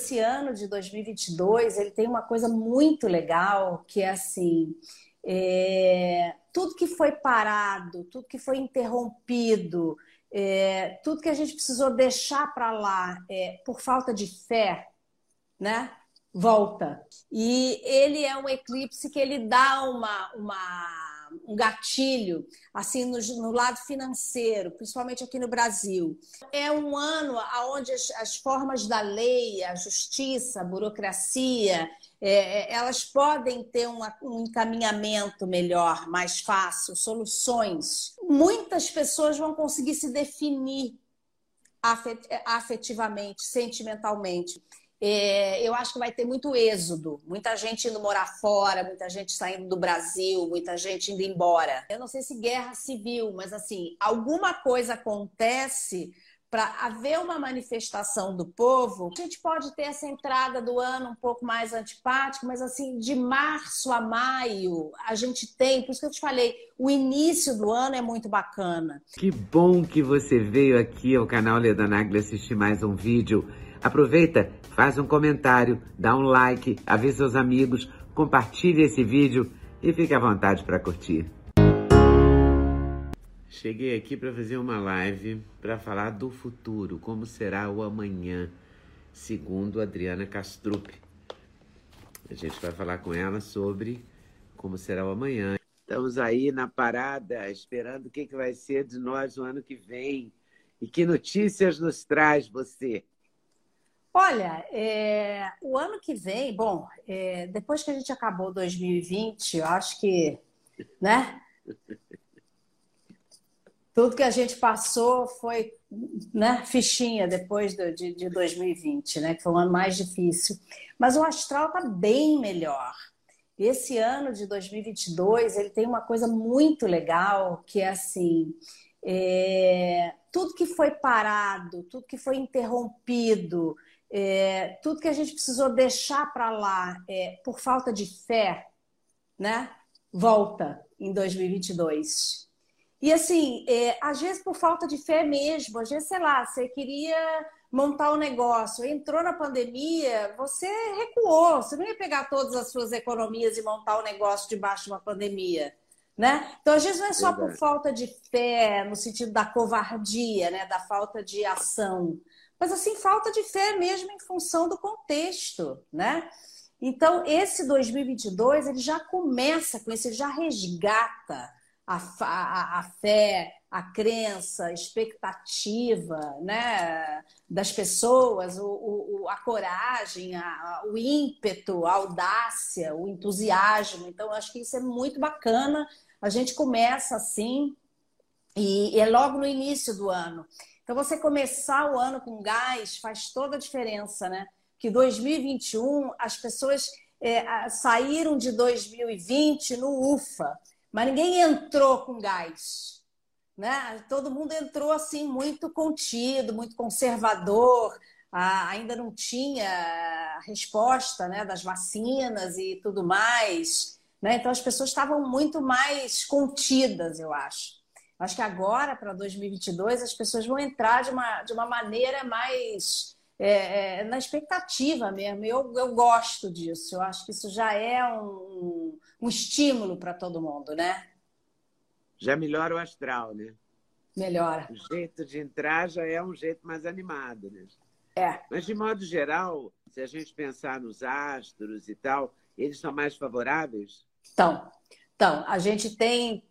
Esse ano de 2022 ele tem uma coisa muito legal que é assim, é, tudo que foi parado, tudo que foi interrompido, é, tudo que a gente precisou deixar para lá é, por falta de fé, né? Volta. E ele é um eclipse que ele dá uma, uma, um gatilho assim no, no lado financeiro, principalmente aqui no Brasil. É um ano onde as, as formas da lei, a justiça, a burocracia, é, é, elas podem ter uma, um encaminhamento melhor, mais fácil, soluções. Muitas pessoas vão conseguir se definir afetivamente, sentimentalmente. É, eu acho que vai ter muito êxodo, muita gente indo morar fora, muita gente saindo do Brasil, muita gente indo embora. Eu não sei se guerra civil, mas assim, alguma coisa acontece para haver uma manifestação do povo, a gente pode ter essa entrada do ano um pouco mais antipática, mas assim, de março a maio, a gente tem, por isso que eu te falei, o início do ano é muito bacana. Que bom que você veio aqui ao canal Leda Nagli assistir mais um vídeo. Aproveita, faz um comentário, dá um like, avisa seus amigos, compartilhe esse vídeo e fique à vontade para curtir. Cheguei aqui para fazer uma live para falar do futuro, como será o amanhã, segundo Adriana Castrup. A gente vai falar com ela sobre como será o amanhã. Estamos aí na parada, esperando o que, que vai ser de nós no ano que vem. E que notícias nos traz você? Olha, é, o ano que vem, bom, é, depois que a gente acabou 2020, eu acho que, né? tudo que a gente passou foi né, fichinha depois do, de, de 2020, né, que foi um ano mais difícil. Mas o astral está bem melhor. Esse ano de 2022 ele tem uma coisa muito legal que é assim, é, tudo que foi parado, tudo que foi interrompido, é, tudo que a gente precisou deixar para lá é, por falta de fé, né, volta em 2022. E assim, é, às vezes por falta de fé mesmo, às vezes, sei lá, você queria montar um negócio, entrou na pandemia, você recuou, você não ia pegar todas as suas economias e montar o um negócio debaixo de uma pandemia. Né? Então, às vezes, não é só por falta de fé, no sentido da covardia, né? da falta de ação, mas assim, falta de fé mesmo em função do contexto. Né? Então, esse 2022 ele já começa com isso, ele já resgata a, a, a fé, a crença, a expectativa né, das pessoas, o, o, a coragem, a, o ímpeto, a audácia, o entusiasmo. Então, acho que isso é muito bacana. A gente começa assim, e, e é logo no início do ano. Então, você começar o ano com gás faz toda a diferença, né? Que 2021 as pessoas é, saíram de 2020 no UFA mas ninguém entrou com gás. Né? Todo mundo entrou assim muito contido, muito conservador. Ah, ainda não tinha resposta né, das vacinas e tudo mais. Né? Então as pessoas estavam muito mais contidas, eu acho. Acho que agora, para 2022, as pessoas vão entrar de uma, de uma maneira mais é, é, na expectativa mesmo. Eu, eu gosto disso. Eu acho que isso já é um, um estímulo para todo mundo, né? Já melhora o astral, né? Melhora. O jeito de entrar já é um jeito mais animado, né? É. Mas, de modo geral, se a gente pensar nos astros e tal, eles são mais favoráveis? Então, então, a gente tem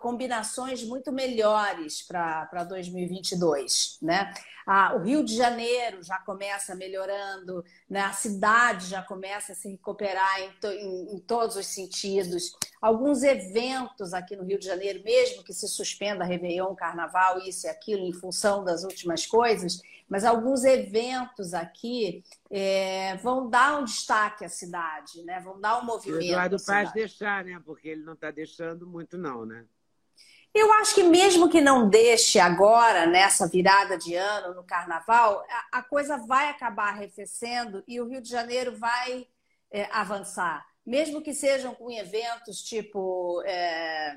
combinações muito melhores para 2022, né? Ah, o Rio de Janeiro já começa melhorando, né? a cidade já começa a se recuperar em, to em, em, todos os sentidos. Alguns eventos aqui no Rio de Janeiro, mesmo que se suspenda Réveillon, Carnaval, isso e aquilo, em função das últimas coisas, mas alguns eventos aqui é, vão dar um destaque à cidade, né? Vão dar um movimento. O Eduardo Paz deixar, né? Porque ele não está deixando muito, não, né? Eu acho que mesmo que não deixe agora, nessa virada de ano, no carnaval, a, coisa vai acabar arrefecendo e o Rio de Janeiro vai é, avançar. Mesmo que sejam com eventos tipo é,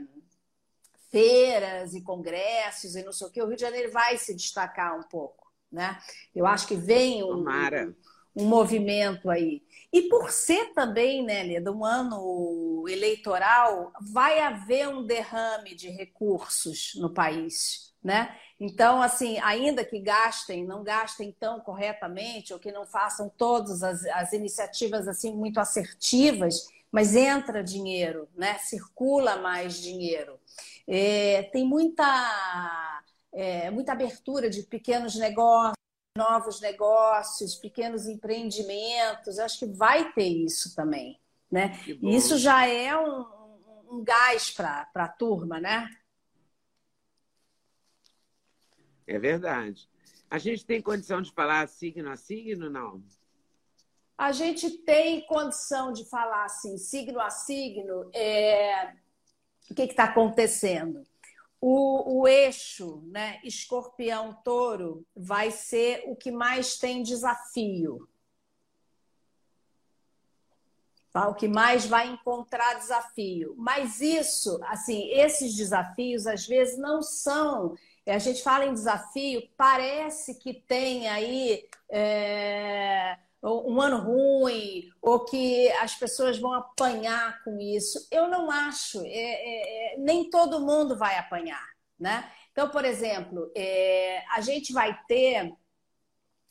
feiras e congressos e não sei o que, o Rio de Janeiro vai se destacar um pouco. Né? Eu acho que vem um, um, um movimento aí. E por ser também, né, Leda, um ano eleitoral, vai haver um derrame de recursos no país, né? Então, assim, ainda que gastem, não gastem tão corretamente ou que não façam todas as, as iniciativas assim muito assertivas, mas entra dinheiro, né? Circula mais dinheiro. É, tem muita, é, muita abertura de pequenos negócios novos negócios, pequenos empreendimentos. Acho que vai ter isso também. Né? E isso já é um, um gás para a turma, né? É verdade. A gente tem condição de falar signo a signo, não? A gente tem condição de falar assim, signo a signo, é... o que está acontecendo? O, o eixo, né, escorpião-touro, vai ser o que mais tem desafio. Tá? O que mais vai encontrar desafio. Mas isso, assim, esses desafios às vezes não são. A gente fala em desafio, parece que tem aí. É um ano ruim, ou que as pessoas vão apanhar com isso. Eu não acho, é, é, é, nem todo mundo vai apanhar. Né? Então, por exemplo, é, a gente vai ter,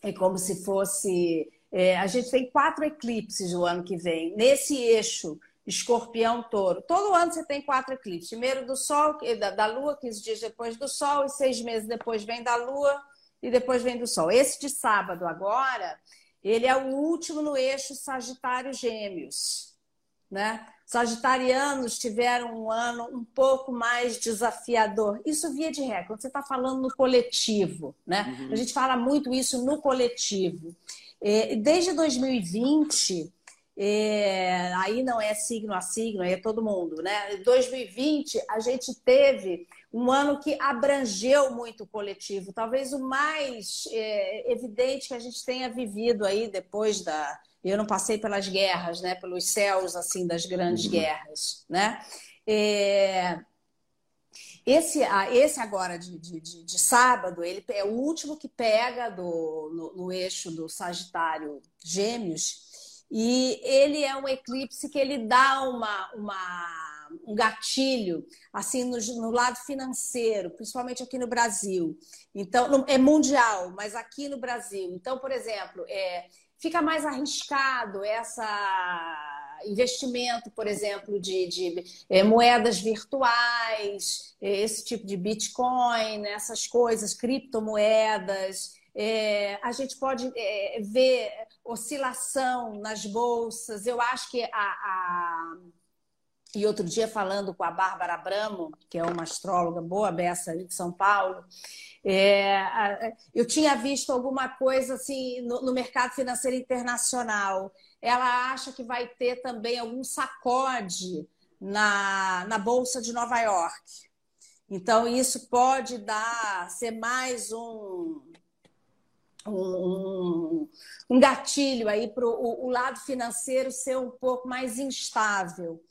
é como se fosse. É, a gente tem quatro eclipses o ano que vem, nesse eixo escorpião touro. Todo ano você tem quatro eclipses. Primeiro do Sol, da, da Lua, 15 dias depois do Sol, e seis meses depois vem da Lua, e depois vem do Sol. Esse de sábado agora ele é o último no eixo Sagitário Gêmeos. Né? Sagitarianos tiveram um ano um pouco mais desafiador. Isso via de regra, quando você está falando no coletivo. Né? Uhum. A gente fala muito isso no coletivo. É, desde 2020, é, aí não é signo a signo, aí é todo mundo, né? 2020 a gente teve um ano que abrangeu muito o coletivo, talvez o mais é, evidente que a gente tenha vivido aí depois da. Eu não passei pelas guerras, né? Pelos céus assim das grandes uhum. guerras, né? É, esse, esse agora de, de, de, de, sábado, ele é o último que pega do, no, no eixo do Sagitário Gêmeos e ele é um eclipse que ele dá uma, uma, um gatilho assim no, no lado financeiro, principalmente aqui no Brasil. Então, é mundial, mas aqui no Brasil. Então, por exemplo, é, fica mais arriscado essa investimento, por exemplo, de, de é, moedas virtuais, é, esse tipo de Bitcoin, essas coisas, criptomoedas. É, a gente pode é, ver oscilação nas bolsas. Eu acho que a, a... E outro dia, falando com a Bárbara Abramo, que é uma astróloga boa, beça de São Paulo, é, eu tinha visto alguma coisa assim no, no, mercado financeiro internacional. Ela acha que vai ter também algum sacode na, na Bolsa de Nova York. Então, isso pode dar, ser mais um, um, um gatilho aí para o lado financeiro ser um pouco mais instável.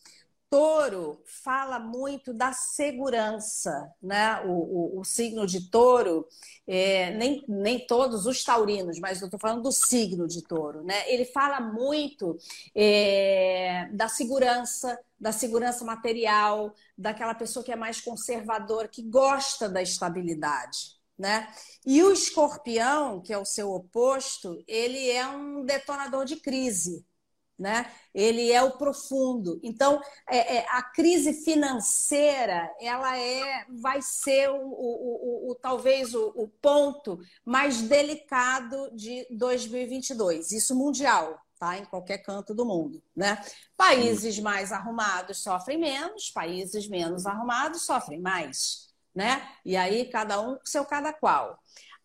Touro fala muito da segurança, né? O, o, o signo de touro, é, nem, nem todos os taurinos, mas eu estou falando do signo de touro, né? Ele fala muito é, da segurança, da segurança material, daquela pessoa que é mais conservadora, que gosta da estabilidade né? E o escorpião, que é o seu oposto, ele é um detonador de crise, né? Ele é o profundo. Então, é, é, a crise financeira, ela é, vai ser o, o, o, o talvez o, ponto mais delicado de 2022. Isso mundial, tá? Em qualquer canto do mundo, né? Países mais arrumados sofrem menos, países menos arrumados sofrem mais né? E aí cada um seu cada qual.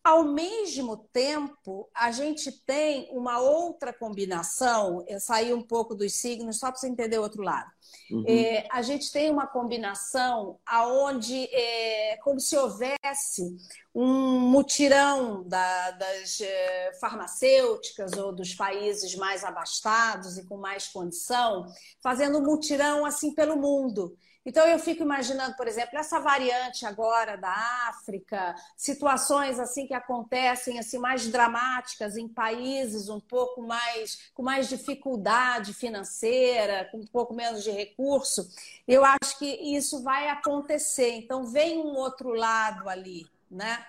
Ao mesmo tempo, a gente tem uma outra combinação, eu saí um pouco dos signos, só para você entender o outro lado. Uhum. É, a gente tem uma combinação aonde é como se houvesse um mutirão da, das é, farmacêuticas ou dos países mais abastados e com mais condição, fazendo um mutirão assim pelo mundo. Então, eu fico imaginando, por exemplo, essa variante agora da África, situações assim que acontecem assim mais dramáticas em países um pouco mais com mais dificuldade financeira, com um pouco menos de recurso. Eu acho que isso vai acontecer. Então, vem um outro lado ali, né?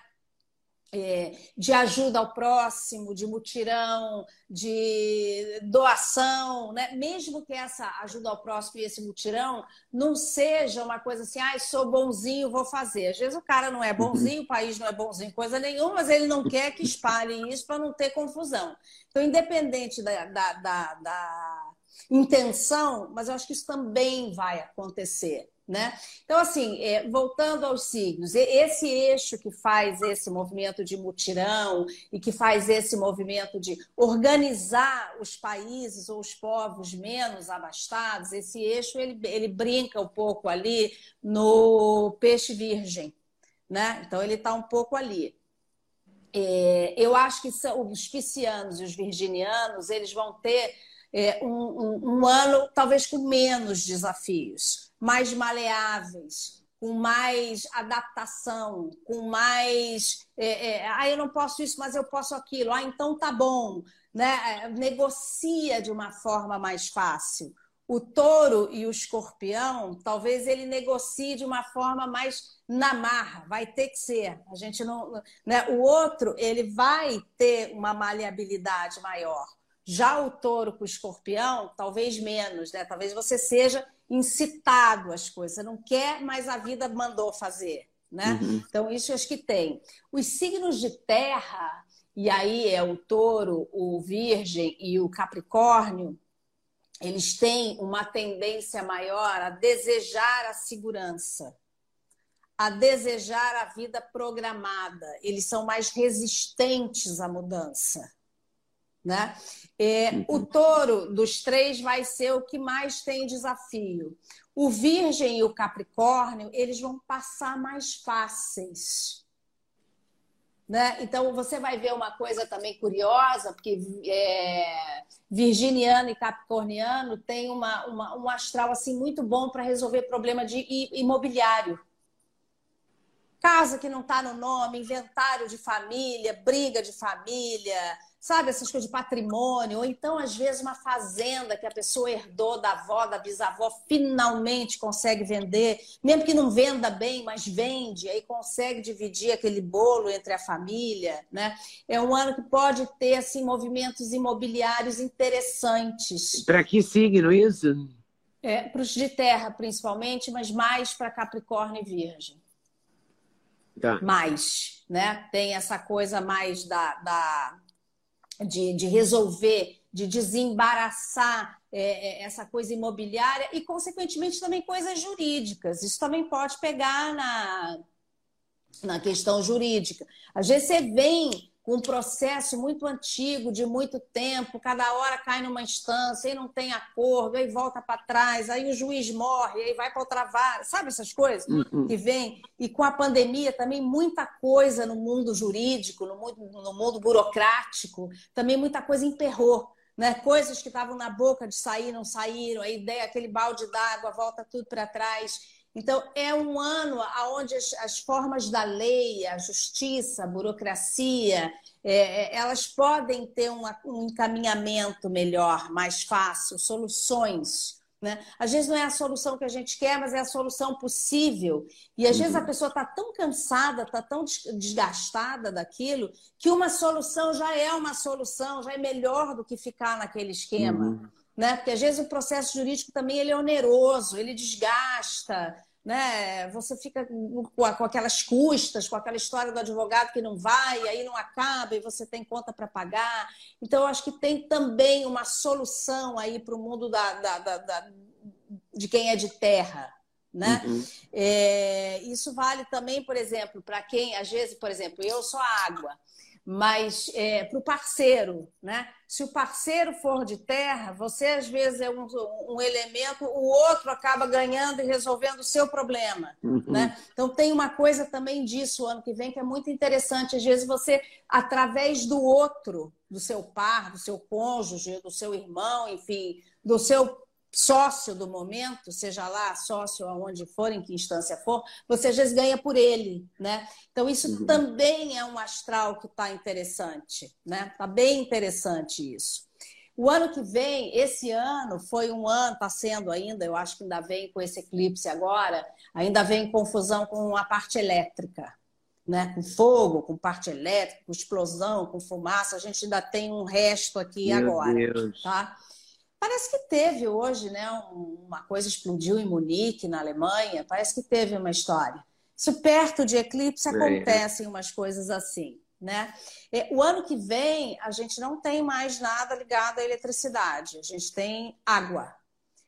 É, de ajuda ao próximo, de mutirão, de doação, né? mesmo que essa ajuda ao próximo e esse mutirão não seja uma coisa assim, ah, sou bonzinho, vou fazer. Às vezes o cara não é bonzinho, o país não é bonzinho, coisa nenhuma, mas ele não quer que espalhem isso para não ter confusão. Então, independente da, da, da, da intenção, mas eu acho que isso também vai acontecer. Né? Então, assim, é, voltando aos signos, esse eixo que faz esse movimento de mutirão e que faz esse movimento de organizar os países ou os povos menos abastados, esse eixo ele, ele brinca um pouco ali no peixe virgem. Né? Então, ele está um pouco ali. É, eu acho que são, os piscianos e os virginianos eles vão ter é, um, um, um ano talvez com menos desafios mais maleáveis, com mais adaptação, com mais. É, é, ah, eu não posso isso, mas eu posso aquilo. Ah, então tá bom. Né? É, negocia de uma forma mais fácil. O touro e o escorpião, talvez ele negocie de uma forma mais na marra, vai ter que ser. A gente não, né? O outro, ele vai ter uma maleabilidade maior. Já o touro com o escorpião, talvez menos, né? Talvez você seja incitado às coisas, você não quer, mas a vida mandou fazer. Né? Uhum. Então, isso acho que tem. Os signos de terra, e aí é o touro, o virgem e o capricórnio, eles têm uma tendência maior a desejar a segurança, a desejar a vida programada. Eles são mais resistentes à mudança. Né? É, uhum. O touro dos três vai ser o que mais tem desafio. O virgem e o capricórnio, eles vão passar mais fáceis. Né? Então, você vai ver uma coisa também curiosa, porque é, virginiano e capricorniano tem uma, uma, um astral assim muito bom para resolver problema de imobiliário. Casa que não está no nome, inventário de família, briga de família, sabe, essas coisas de patrimônio, ou então, às vezes, uma fazenda que a pessoa herdou da avó, da bisavó, finalmente consegue vender, mesmo que não venda bem, mas vende, aí consegue dividir aquele bolo entre a família, né? É um ano que pode ter, assim, movimentos imobiliários interessantes. Para que signo isso? É, para os de terra, principalmente, mas mais para Capricórnio e Virgem. Tá. Mais, né? Tem essa coisa mais da, da de, de resolver, de desembaraçar é, é, essa coisa imobiliária e, consequentemente, também coisas jurídicas. Isso também pode pegar na, na questão jurídica. Às vezes você vem com um processo muito antigo, de muito tempo, cada hora cai numa instância e não tem acordo, aí volta para trás, aí o juiz morre, aí vai para outra vara, sabe essas coisas uhum. que vem? E com a pandemia também muita coisa no mundo jurídico, no mundo, no mundo burocrático, também muita coisa emperrou. Né? Coisas que estavam na boca de sair, não saíram, a ideia, aquele balde d'água, volta tudo para trás. Então, é um ano onde as, as formas da lei, a justiça, a burocracia, é, é, elas podem ter uma, um encaminhamento melhor, mais fácil, soluções. Né? Às vezes não é a solução que a gente quer, mas é a solução possível. E às uhum. vezes a uhum. pessoa está tão cansada, está tão desgastada daquilo, que uma solução já é uma solução, já é melhor do que ficar naquele esquema. Uhum né? Porque às vezes o processo jurídico também ele é oneroso, ele desgasta, né? Você fica com, aquelas custas, com aquela história do advogado que não vai, aí não acaba, e você tem conta para pagar. Então, eu acho que tem também uma solução aí para o mundo da, da, da, da, de quem é de terra. Né? Uhum. É, isso vale também, por exemplo, para quem, às vezes, por exemplo, eu sou água mas é, para o parceiro, né? Se o parceiro for de terra, você às vezes é um, um elemento, o outro acaba ganhando e resolvendo o seu problema, uhum. né? Então tem uma coisa também disso ano que vem que é muito interessante. Às vezes você, através do outro, do seu par, do seu cônjuge, do seu irmão, enfim, do seu sócio do momento, seja lá sócio aonde for, em que instância for, você às vezes ganha por ele, né? Então isso uhum. também é um astral que está interessante, né? Está bem interessante isso. O ano que vem, esse ano foi um ano, está sendo ainda, eu acho que ainda vem com esse eclipse agora, ainda vem confusão com a parte elétrica, né? Com fogo, com parte elétrica, com explosão, com fumaça, a gente ainda tem um resto aqui Meu agora, Deus. tá? Parece que teve hoje, né? Uma coisa explodiu em Munique, na Alemanha. Parece que teve uma história. Isso perto de eclipse é. acontecem umas coisas assim, né? O ano que vem a gente não tem mais nada ligado à eletricidade. A gente tem água.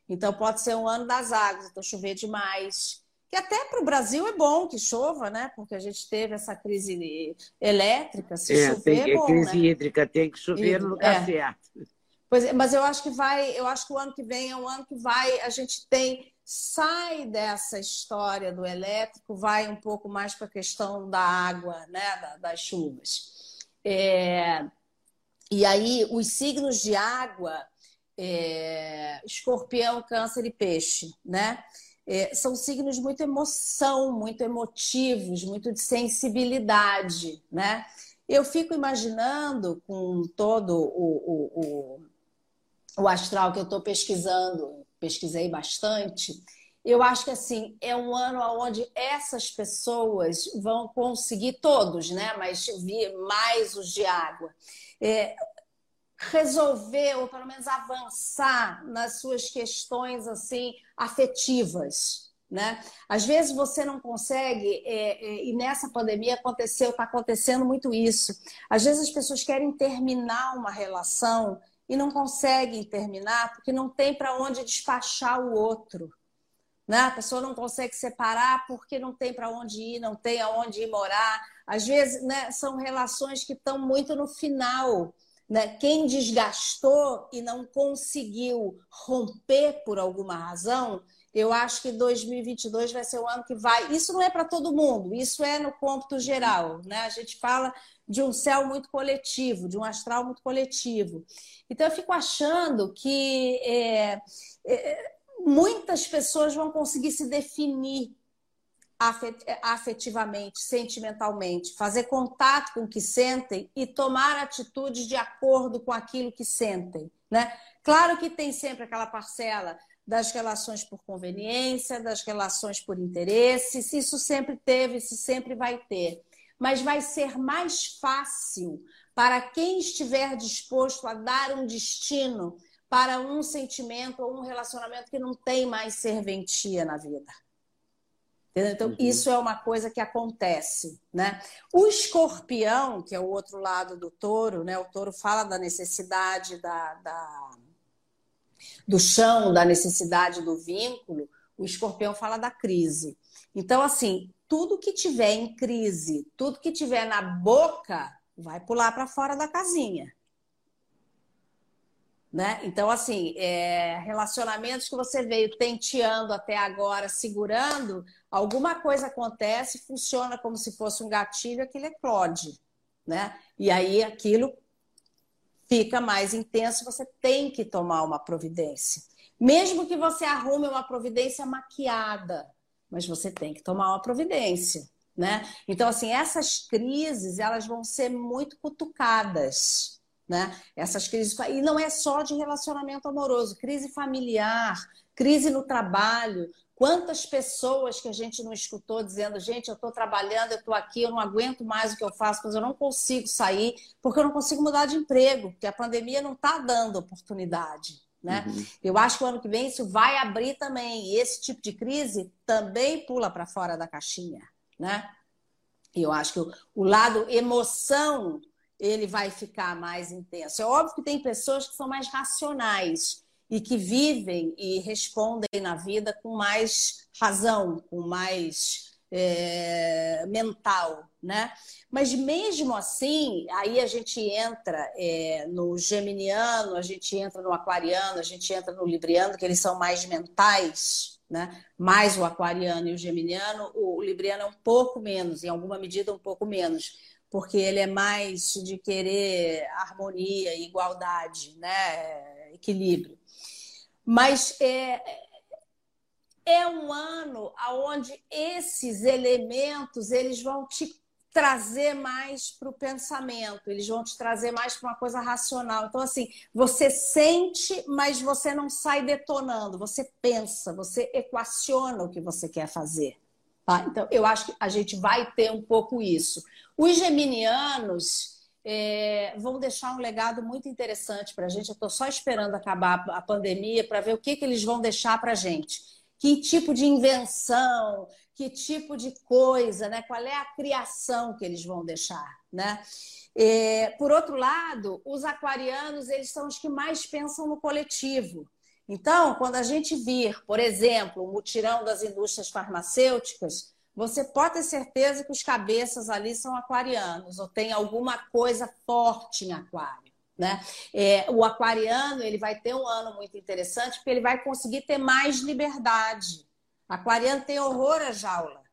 Então pode ser um ano das águas. Então chover demais. Que até para o Brasil é bom que chova, né? Porque a gente teve essa crise elétrica. Se é, chover, tem, é bom, crise né? hídrica tem que chover no lugar é. certo. Pois é, mas eu acho que vai, eu acho que o ano que vem é um ano que vai, a gente tem sai dessa história do elétrico, vai um pouco mais para a questão da água, né, das chuvas. É, e aí os signos de água, é, escorpião, câncer e peixe, né? É, são signos muito emoção, muito emotivos, muito de sensibilidade, né? Eu fico imaginando com todo o, o, o o astral que eu estou pesquisando, pesquisei bastante, eu acho que assim é um ano onde essas pessoas vão conseguir todos, né? Mas mais os de água, é, resolver ou pelo menos avançar nas suas questões assim afetivas, né? Às vezes você não consegue é, é, e nessa pandemia aconteceu, está acontecendo muito isso. Às vezes as pessoas querem terminar uma relação e não conseguem terminar porque não tem para onde despachar o outro. Né? A pessoa não consegue separar porque não tem para onde ir, não tem aonde ir morar. Às vezes né, são relações que estão muito no final. Né? Quem desgastou e não conseguiu romper por alguma razão, eu acho que 2022 vai ser o ano que vai. Isso não é para todo mundo, isso é no cômputo geral. Né? A gente fala de um céu muito coletivo, de um astral muito coletivo. Então, eu fico achando que é, é, muitas pessoas vão conseguir se definir afetivamente, sentimentalmente, fazer contato com o que sentem e tomar atitudes de acordo com aquilo que sentem. Né? Claro que tem sempre aquela parcela das relações por conveniência, das relações por interesse, se isso sempre teve, se sempre vai ter mas vai ser mais fácil para quem estiver disposto a dar um destino para um sentimento ou um relacionamento que não tem mais serventia na vida. Então, uhum. isso é uma coisa que acontece, né? O escorpião, que é o outro lado do touro, né? O touro fala da necessidade da, da, do chão, da necessidade do vínculo. O escorpião fala da crise. Então, assim, tudo que tiver em crise, tudo que tiver na boca, vai pular para fora da casinha. Né? Então, assim, é, relacionamentos que você veio tenteando até agora, segurando, alguma coisa acontece, funciona como se fosse um gatilho, aquilo eclode. Né? E aí aquilo fica mais intenso, você tem que tomar uma providência. Mesmo que você arrume uma providência maquiada, mas você tem que tomar uma providência, né? Então, assim, essas crises, elas vão ser muito cutucadas, né? Essas crises, e não é só de relacionamento amoroso, crise familiar, crise no trabalho, Quantas pessoas que a gente não escutou dizendo, gente, eu estou trabalhando, eu estou aqui, eu não aguento mais o que eu faço, mas eu não consigo sair, porque eu não consigo mudar de emprego, porque a pandemia não está dando oportunidade. Né? Uhum. Eu acho que o ano que vem isso vai abrir também. E esse tipo de crise também pula para fora da caixinha. Né? E eu acho que o, o lado emoção ele vai ficar mais intenso. É óbvio que tem pessoas que são mais racionais e que vivem e respondem na vida com mais razão, com mais é, mental, né? Mas mesmo assim, aí a gente entra é, no geminiano, a gente entra no aquariano, a gente entra no libriano, que eles são mais mentais, né? Mais o aquariano e o geminiano, o libriano é um pouco menos, em alguma medida um pouco menos, porque ele é mais de querer harmonia, igualdade, né? Equilíbrio. Mas é, é um ano onde esses elementos eles vão te trazer mais para o pensamento, eles vão te trazer mais para uma coisa racional. Então, assim, você sente, mas você não sai detonando, você pensa, você equaciona o que você quer fazer. Tá? Então, eu acho que a gente vai ter um pouco isso. Os geminianos é, vão deixar um legado muito interessante para a gente. Eu estou só esperando acabar a pandemia para ver o que, que eles vão deixar para a gente que tipo de invenção, que tipo de coisa, né? qual é a criação que eles vão deixar. Né? É, por outro lado, os aquarianos eles são os que mais pensam no coletivo. Então, quando a gente vir, por exemplo, o mutirão das indústrias farmacêuticas, você pode ter certeza que os cabeças ali são aquarianos ou tem alguma coisa forte em aquário. Né? É, o aquariano ele vai ter um ano muito interessante porque ele vai conseguir ter mais liberdade. Aquariano tem horror à jaula.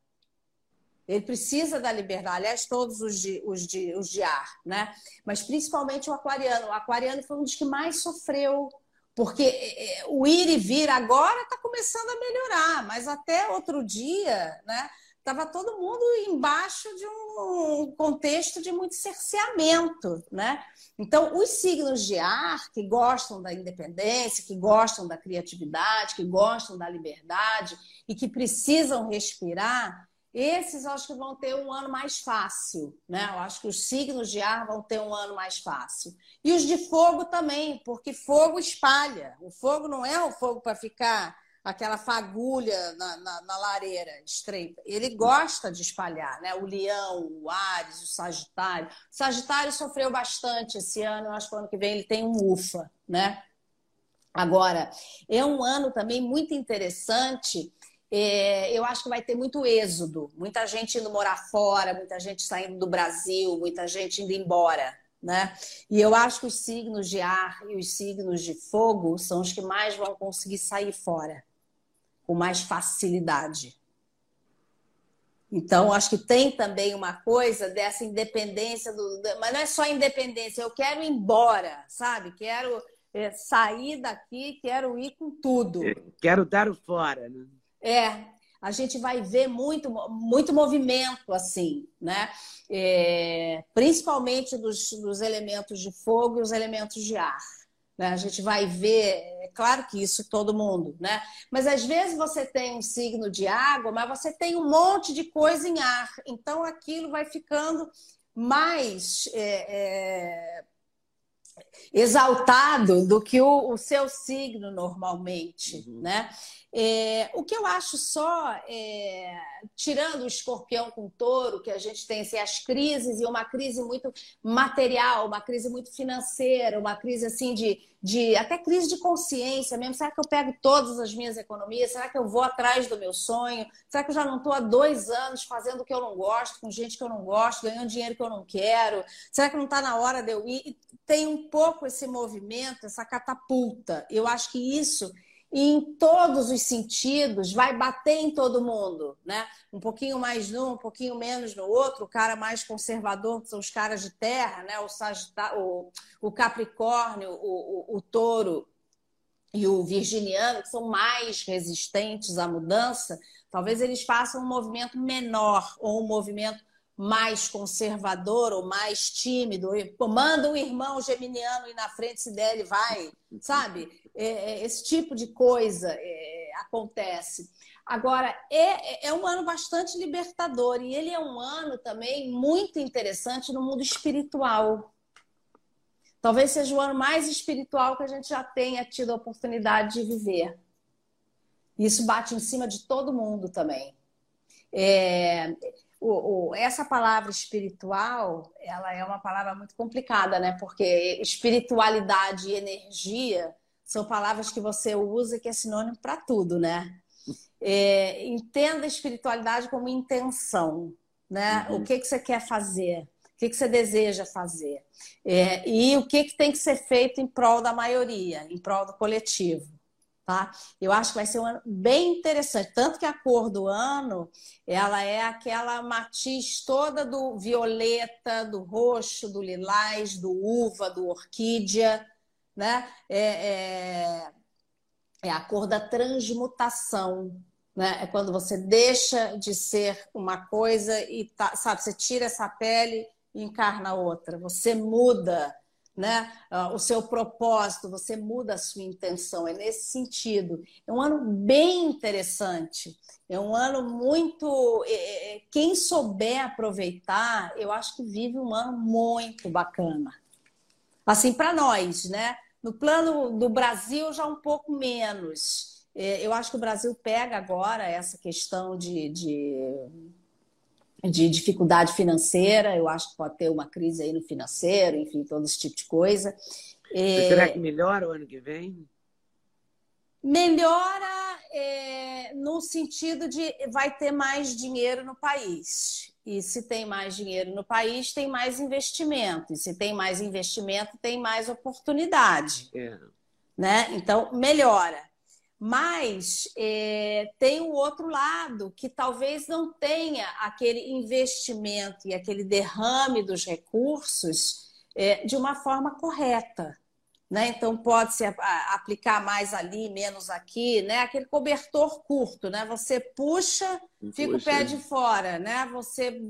Ele precisa da liberdade, aliás, todos os de, os de, os de ar, né? Mas principalmente o aquariano. O aquariano foi um dos que mais sofreu, porque é, é, o ir e vir agora está começando a melhorar, mas até outro dia, né? Estava todo mundo embaixo de um contexto de muito cerceamento, né? Então, os signos de ar que gostam da independência, que gostam da criatividade, que gostam da liberdade e que precisam respirar, esses acho que vão ter um ano mais fácil, né? Eu acho que os signos de ar vão ter um ano mais fácil. E os de fogo também, porque fogo espalha. O fogo não é um fogo para ficar aquela fagulha na, na, na, lareira estreita. Ele gosta de espalhar, né? O leão, o Ares, o Sagitário. O Sagitário sofreu bastante esse ano, eu acho que o ano que vem ele tem um ufa, né? Agora, é um ano também muito interessante. É, eu acho que vai ter muito êxodo, muita gente indo morar fora, muita gente saindo do Brasil, muita gente indo embora. Né? E eu acho que os signos de ar e os signos de fogo são os que mais vão conseguir sair fora com mais facilidade. Então, acho que tem também uma coisa dessa independência, do, mas não é só independência, eu quero ir embora, sabe? Quero é, sair daqui, quero ir com tudo. Quero dar o fora. Né? É, a gente vai ver muito, muito movimento assim, né? É, principalmente dos, dos elementos de fogo e os elementos de ar. Né? A gente vai ver, é claro que isso todo mundo, né? Mas às vezes você tem um signo de água, mas você tem um monte de coisa em ar. Então aquilo vai ficando mais é, é, exaltado do que o, o seu signo normalmente, uhum. né? É, o que eu acho só, é, tirando o escorpião com touro, que a gente tem assim, as crises, e uma crise muito material, uma crise muito financeira, uma crise assim de, de até crise de consciência mesmo. Será que eu pego todas as minhas economias? Será que eu vou atrás do meu sonho? Será que eu já não estou há dois anos fazendo o que eu não gosto, com gente que eu não gosto, ganhando dinheiro que eu não quero? Será que não está na hora de eu ir? Tem um pouco esse movimento, essa catapulta. Eu acho que isso em todos os sentidos, vai bater em todo mundo, né? Um pouquinho mais num, um pouquinho menos no outro. O cara mais conservador são os caras de terra, né? O, Sagita, o, o Capricórnio, o, o, o Touro e o Virginiano, que são mais resistentes à mudança. Talvez eles façam um movimento menor ou um movimento mais conservador ou mais tímido, manda um irmão geminiano ir na frente, se der, ele vai, sabe? É, é, esse tipo de coisa é, acontece. Agora, é, é um ano bastante libertador e ele é um ano também muito interessante no mundo espiritual. Talvez seja o ano mais espiritual que a gente já tenha tido a oportunidade de viver. Isso bate em cima de todo mundo também. É, o, o, essa palavra espiritual, ela é uma palavra muito complicada, né? Porque espiritualidade e energia são palavras que você usa que é sinônimo para tudo, né? É, entenda a espiritualidade como intenção, né? Uhum. O que, que você quer fazer? O que, que você deseja fazer? É, e o que, que tem que ser feito em prol da maioria, em prol do coletivo. Tá? Eu acho que vai ser um ano bem interessante. Tanto que a cor do ano, ela é aquela matiz toda do violeta, do roxo, do lilás, do uva, do orquídea, né? É, é, é a cor da transmutação, né? É quando você deixa de ser uma coisa e tá, sabe, você tira essa pele e encarna outra. Você muda, né? o seu propósito, você muda a sua intenção. É nesse sentido. É um ano bem interessante. É um ano muito. É, é, é, quem souber aproveitar, eu acho que vive um ano muito bacana. Assim, para nós, né? No plano do Brasil, já um pouco menos. Eu acho que o Brasil pega agora essa questão de, de de dificuldade financeira, eu acho que pode ter uma crise aí no financeiro, enfim, todo esse tipo de coisa. É... Será que melhora o ano que vem? Melhora é, no sentido de vai ter mais dinheiro no país. E se tem mais dinheiro no país, tem mais investimento. E se tem mais investimento, tem mais oportunidade. É. Né? Então, melhora. Mas é, tem o outro lado, que talvez não tenha aquele investimento e aquele derrame dos recursos é, de uma forma correta. Né? Então pode-se aplicar mais ali, menos aqui, né? Aquele cobertor curto, né? Você puxa, fica puxa. o pé de fora, né? Você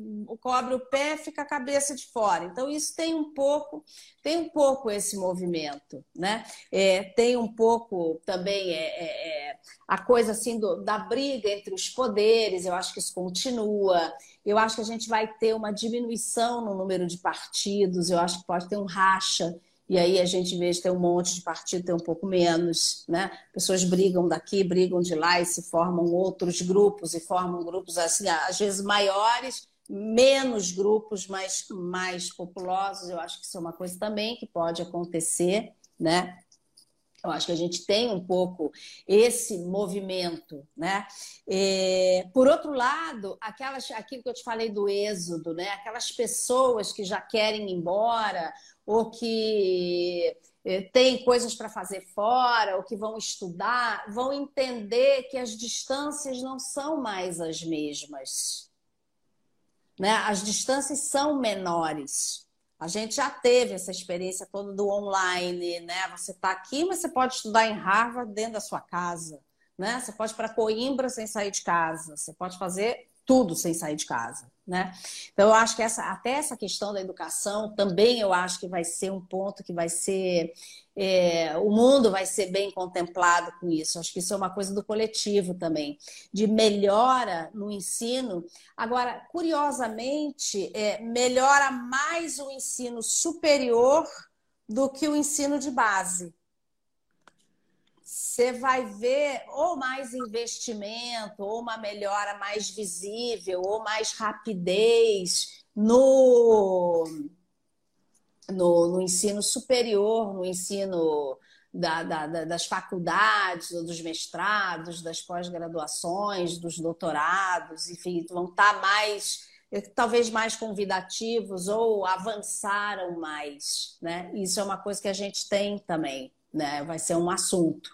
cobre o pé, fica a cabeça de fora. Então isso tem um pouco, tem um pouco esse movimento, né? É, tem um pouco também é, é, é a coisa assim do, da briga entre os poderes. Eu acho que isso continua. Eu acho que a gente vai ter uma diminuição no número de partidos. Eu acho que pode ter um racha e aí a gente, em vez de ter um monte de partido, tem um pouco menos, né? Pessoas brigam daqui, brigam de lá e se formam outros grupos, e formam grupos, assim, às vezes maiores, menos grupos, mas mais populosos. Eu acho que isso é uma coisa também que pode acontecer, né? Eu acho que a gente tem um pouco esse movimento, né? É, por outro lado, aquelas, aquilo que eu te falei do êxodo, né? Aquelas pessoas que já querem ir embora ou que eh, têm coisas para fazer fora, ou que vão estudar, vão entender que as distâncias não são mais as mesmas. Né? As distâncias são menores. A gente já teve essa experiência toda do online, né? Você está aqui, mas você pode estudar em Harvard dentro da sua casa, né? Você pode ir para Coimbra sem sair de casa, você pode fazer tudo sem sair de casa. Né? Então, eu acho que essa, até essa questão da educação também eu acho que vai ser um ponto que vai ser. É, o mundo vai ser bem contemplado com isso. Acho que isso é uma coisa do coletivo também, de melhora no ensino. Agora, curiosamente, é, melhora mais o ensino superior do que o ensino de base você vai ver ou mais investimento, ou uma melhora mais visível, ou mais rapidez no, no, no ensino superior, no ensino da, da, das faculdades, dos mestrados, das pós-graduações, dos doutorados, enfim, vão estar mais talvez mais convidativos ou avançaram mais, né? Isso é uma coisa que a gente tem também né? Vai ser um assunto.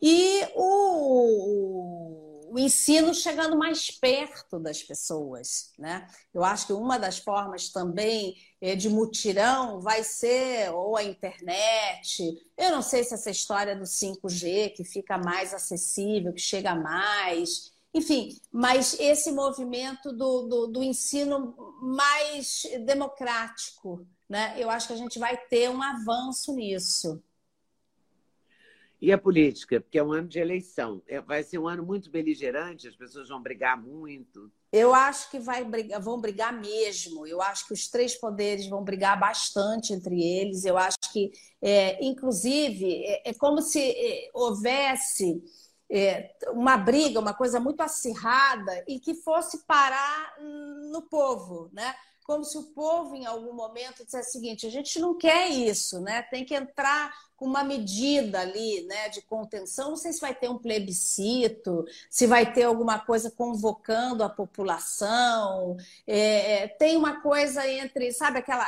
E o, o ensino chegando mais perto das pessoas, né? Eu acho que uma das formas também eh, de mutirão vai ser ou a internet. Eu não sei se essa história do 5G que fica mais acessível, que chega mais. Enfim, mas esse movimento do, do, do ensino mais democrático, né? Eu acho que a gente vai ter um avanço nisso. E a política, porque é um ano de eleição. É, vai ser um ano muito beligerante, as pessoas vão brigar muito. Eu acho que vai brigar, vão brigar mesmo. Eu acho que os três poderes vão brigar bastante entre eles. Eu acho que, é, inclusive, é, é, como se é, houvesse é, uma briga, uma coisa muito acirrada e que fosse parar no povo, né? Como se o povo, em algum momento, dissesse o seguinte: a gente não quer isso, né? Tem que entrar com uma medida ali, né, de contenção. Não sei se vai ter um plebiscito, se vai ter alguma coisa convocando a população. É, é tem uma coisa entre, sabe, aquela,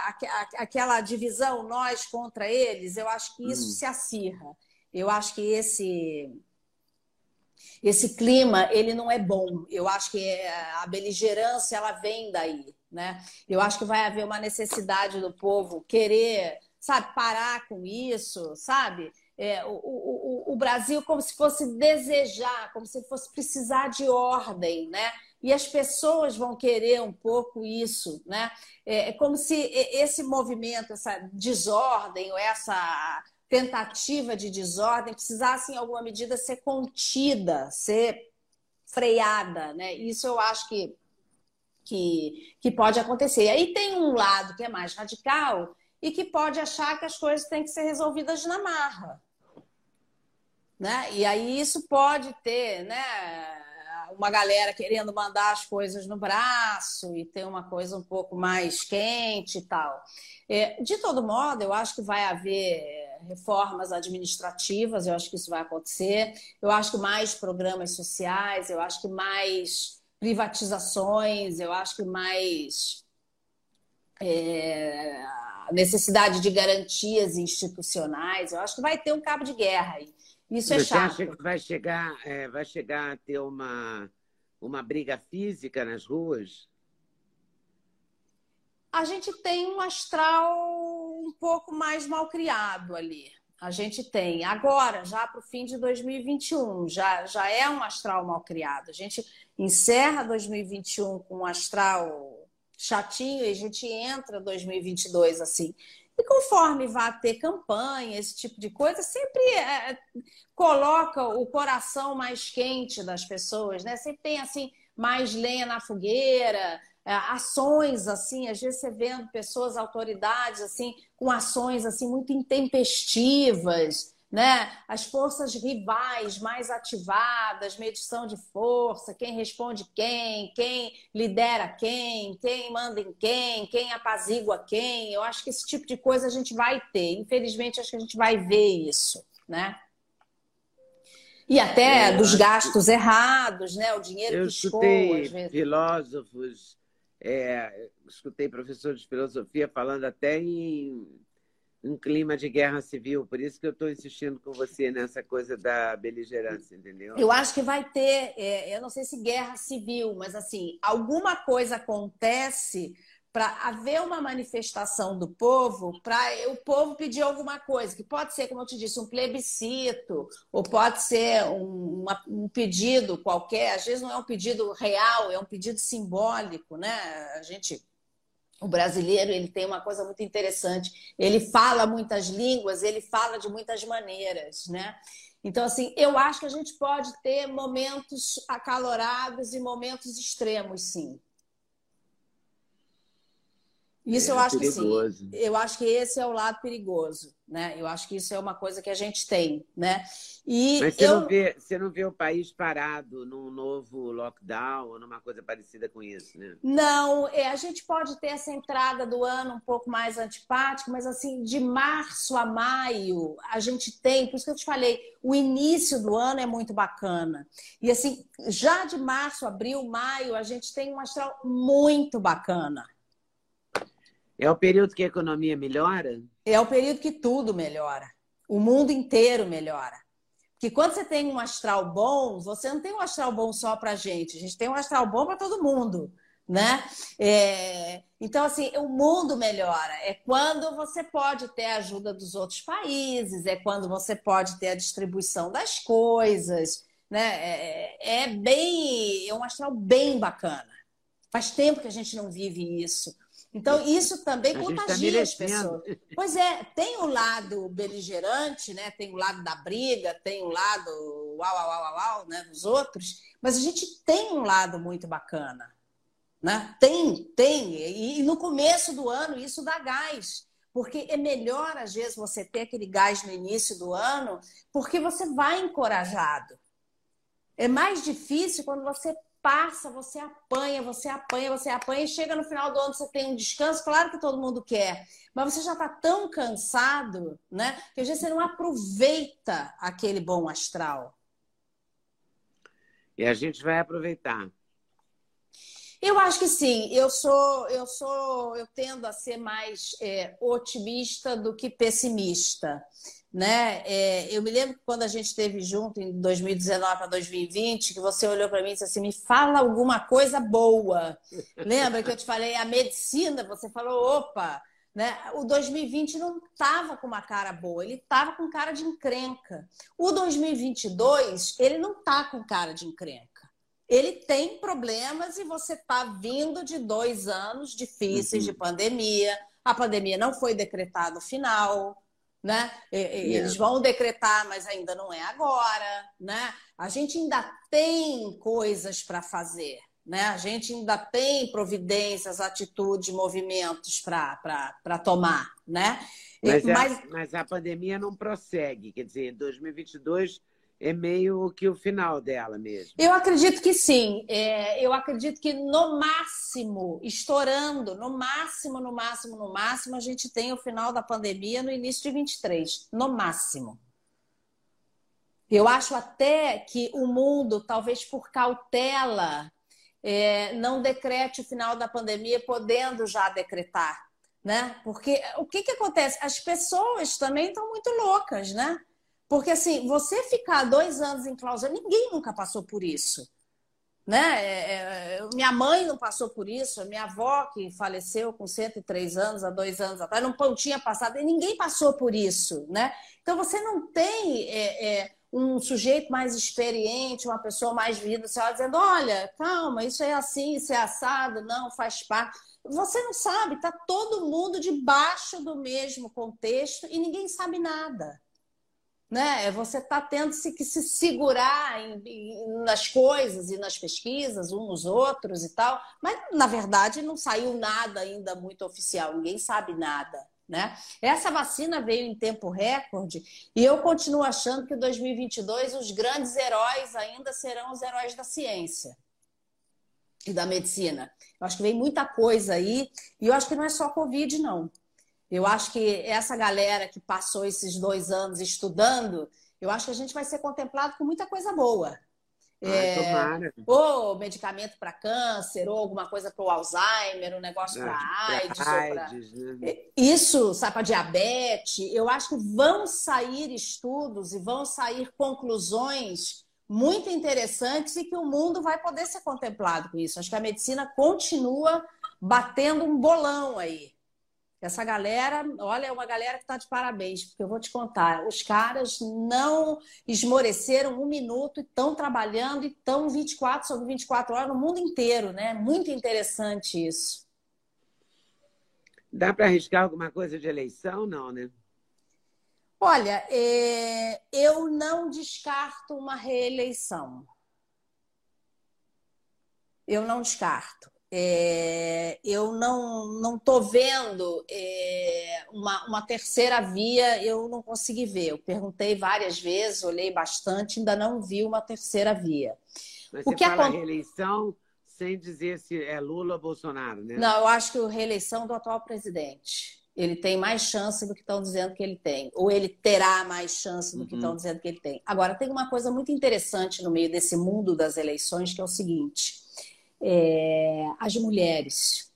aquela divisão nós contra eles. Eu acho que isso hum. se acirra. Eu acho que esse esse clima ele não é bom. Eu acho que a beligerância ela vem daí, né? Eu acho que vai haver uma necessidade do povo querer, sabe, parar com isso, sabe? É, o, o, o Brasil como se fosse desejar, como se fosse precisar de ordem, né? E as pessoas vão querer um pouco isso, né? É, é como se esse movimento, essa desordem ou essa tentativa de desordem precisasse, em alguma medida, ser contida, ser freada. Né? Isso eu acho que, que, que pode acontecer. Aí tem um lado que é mais radical e que pode achar que as coisas têm que ser resolvidas na marra. Né? E aí isso pode ter né, uma galera querendo mandar as coisas no braço e ter uma coisa um pouco mais quente e tal. É, de todo modo, eu acho que vai haver reformas administrativas, eu acho que isso vai acontecer. Eu acho que mais programas sociais, eu acho que mais privatizações, eu acho que mais é, necessidade de garantias institucionais. Eu acho que vai ter um cabo de guerra aí. Isso é Você chato. Acha que vai chegar, é, vai chegar a ter uma, uma briga física nas ruas? a gente tem um astral um pouco mais mal criado ali. A gente tem. Agora, já para o fim de 2021, já, já é um astral mal criado. A gente encerra 2021 com um astral chatinho e a gente entra 2022 assim. E conforme vai ter campanha, esse tipo de coisa, sempre é, coloca o coração mais quente das pessoas, né? Sempre tem assim mais lenha na fogueira, é, ações assim, às vezes você vendo pessoas, autoridades assim, com ações assim muito intempestivas, né? As forças rivais mais ativadas, medição de força, quem responde quem, quem lidera quem, quem manda em quem, quem apazigua quem. Eu acho que esse tipo de coisa a gente vai ter. Infelizmente, acho que a gente vai ver isso, né? E até é, dos gastos que... errados, né? O dinheiro eu que escutei às vezes. filósofos é, escutei professores de filosofia falando até em um clima de guerra civil, por isso que eu estou insistindo com você nessa coisa da beligerância, entendeu? Eu acho que vai ter, é, eu não sei se guerra civil, mas assim, alguma coisa acontece para haver uma manifestação do povo, para o povo pedir alguma coisa, que pode ser, como eu te disse, um plebiscito, ou pode ser um, uma, um pedido qualquer, às vezes não é um pedido real, é um pedido simbólico, né? A gente o brasileiro ele tem uma coisa muito interessante. Ele fala muitas línguas, ele fala de muitas maneiras, né? Então, assim, eu acho que a gente pode ter momentos acalorados e momentos extremos, sim. Isso é, eu acho perigoso. que sim. Eu acho que esse é o lado perigoso, né? Eu acho que isso é uma coisa que a gente tem, né? E Mas você, eu... não vê, você não vê o país parado num novo lockdown ou numa coisa parecida com isso, né? Não, é, a gente pode ter essa entrada do ano um pouco mais antipática, mas assim, de março a maio, a gente tem, por isso que eu te falei, o início do ano é muito bacana. E assim, já de março, abril, maio, a gente tem um astral muito bacana é o período que a economia melhora? É o período que tudo melhora. O mundo inteiro melhora. Porque quando você tem um astral bom, você não tem um astral bom só para gente. A gente tem um astral bom para todo mundo, né? É... Então, assim, o mundo melhora. É quando você pode ter a ajuda dos outros países, é quando você pode ter a distribuição das coisas, né? É, é bem... É um astral bem bacana. Faz tempo que a gente não vive isso. Então, isso também a tá contagia tá as pessoas. Pois é, tem o lado beligerante, né? tem o lado da briga, tem o lado uau, uau, uau, uau, né? dos outros, mas a gente tem um lado muito bacana. Né? Tem, tem. E, e no começo do ano isso dá gás. Porque é melhor, às vezes, você ter aquele gás no início do ano, porque você vai encorajado. É mais difícil quando você passa, você apanha, você apanha, você apanha, e chega no final do ano, você tem um descanso, claro que todo mundo quer, mas você já está tão cansado, né? Que às vezes você não aproveita aquele bom astral. E a gente vai aproveitar. Eu acho que sim. Eu sou, eu sou, eu tendo a ser mais é, otimista do que pessimista né? É, eu me lembro que quando a gente esteve junto em 2019 para 2020, que você olhou para mim e disse assim: me fala alguma coisa boa. Lembra que eu te falei a medicina? Você falou, opa, né? O 2020 não estava com uma cara boa, ele estava com cara de encrenca. O 2022, ele não está com cara de encrenca. Ele tem problemas e você está vindo de dois anos difíceis uhum. de pandemia. A pandemia não foi decretada final, né? Eles vão decretar, mas ainda não é agora, né? A gente ainda tem coisas para fazer, né? A gente ainda tem providências, atitudes, movimentos para tomar, né? Mas, mas... A, mas a pandemia não prossegue, quer dizer, 2022 é meio que o final dela mesmo. Eu acredito que sim. É, eu acredito que no máximo, estourando, no máximo, no máximo, no máximo, a gente tem o final da pandemia no início de 23. No máximo. Eu acho até que o mundo, talvez por cautela, é, não decrete o final da pandemia, podendo já decretar. Né? Porque o que, que acontece? As pessoas também estão muito loucas, né? Porque, assim, você ficar dois anos em cláusula, ninguém nunca passou por isso. Né? É, é, minha mãe não passou por isso, minha avó, que faleceu com 103 anos, há dois anos atrás, não, não tinha passado, e ninguém passou por isso. Né? Então, você não tem é, é, um sujeito mais experiente, uma pessoa mais vivida, você vai dizendo: olha, calma, isso é assim, isso é assado, não, faz parte. Você não sabe, está todo mundo debaixo do mesmo contexto e ninguém sabe nada né? É você está tendo -se que se segurar em, em, nas coisas e nas pesquisas, uns nos outros e tal, mas na verdade não saiu nada ainda muito oficial, ninguém sabe nada. Né? Essa vacina veio em tempo recorde e eu continuo achando que em 2022 os grandes heróis ainda serão os heróis da ciência e da medicina. Eu acho que vem muita coisa aí e eu acho que não é só Covid, não. Eu acho que essa galera que passou esses dois anos estudando, eu acho que a gente vai ser contemplado com muita coisa boa. Ai, é, ou medicamento para câncer, ou alguma coisa para o Alzheimer, um negócio para AIDS. AIDS pra... né? Isso, sabe, para diabetes. Eu acho que vão sair estudos e vão sair conclusões muito interessantes e que o mundo vai poder ser contemplado com isso. Acho que a medicina continua batendo um bolão aí. Essa galera, olha, é uma galera que está de parabéns, porque eu vou te contar, os caras não esmoreceram um minuto e estão trabalhando e estão 24 sobre 24 horas no mundo inteiro, né? Muito interessante isso. Dá para arriscar alguma coisa de eleição? Não, né? Olha, é... eu não descarto uma reeleição. Eu não descarto. É, eu não estou vendo é, uma, uma, terceira via, eu não consegui ver. Eu perguntei várias vezes, olhei bastante, ainda não vi uma terceira via. Mas o você que fala a... reeleição sem dizer se é Lula ou Bolsonaro, né? Não, eu acho que a reeleição do atual presidente. Ele tem mais chance do que estão dizendo que ele tem. Ou ele terá mais chance do que uhum. estão dizendo que ele tem. Agora, tem uma coisa muito interessante no meio desse mundo das eleições, que é o seguinte é, as mulheres.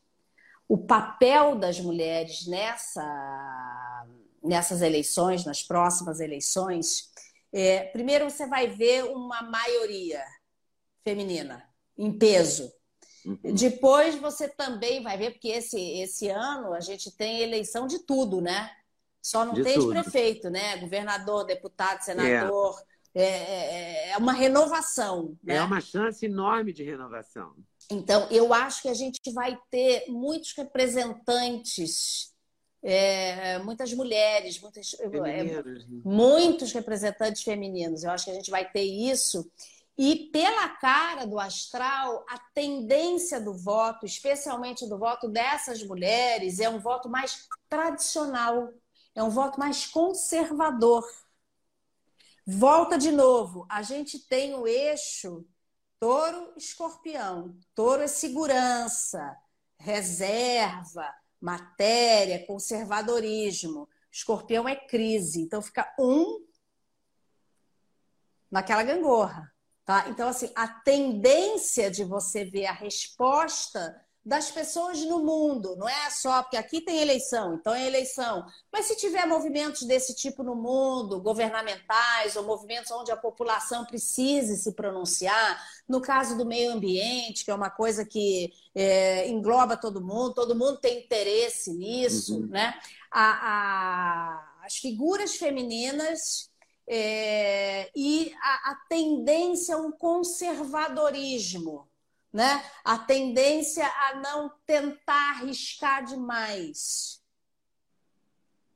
O papel das mulheres nessa, nessas eleições, nas próximas eleições, é, primeiro você vai ver uma maioria feminina em peso. Uhum. Depois você também vai ver, porque esse, esse ano a gente tem eleição de tudo, né? Só não de tem tudo. de prefeito, né? Governador, deputado, senador. É, é, é uma renovação. Né? É uma chance enorme de renovação. Então, eu acho que a gente vai ter muitos representantes, é, muitas mulheres, muitas, é, né? muitos representantes femininos. Eu acho que a gente vai ter isso. E pela cara do astral, a tendência do voto, especialmente do voto dessas mulheres, é um voto mais tradicional, é um voto mais conservador. Volta de novo, a gente tem o eixo Touro, escorpião. Touro é segurança, reserva, matéria, conservadorismo. Escorpião é crise. Então fica um naquela gangorra. Tá? Então, assim, a tendência de você ver a resposta das pessoas no mundo, não é só porque aqui tem eleição, então é eleição. Mas se tiver movimentos desse tipo no mundo, governamentais ou movimentos onde a população precise se pronunciar, no caso do meio ambiente, que é uma coisa que é, engloba todo mundo, todo mundo tem interesse nisso, uhum. né? A, a, as figuras femininas é, e a, a tendência a um conservadorismo né? A tendência a não tentar arriscar demais.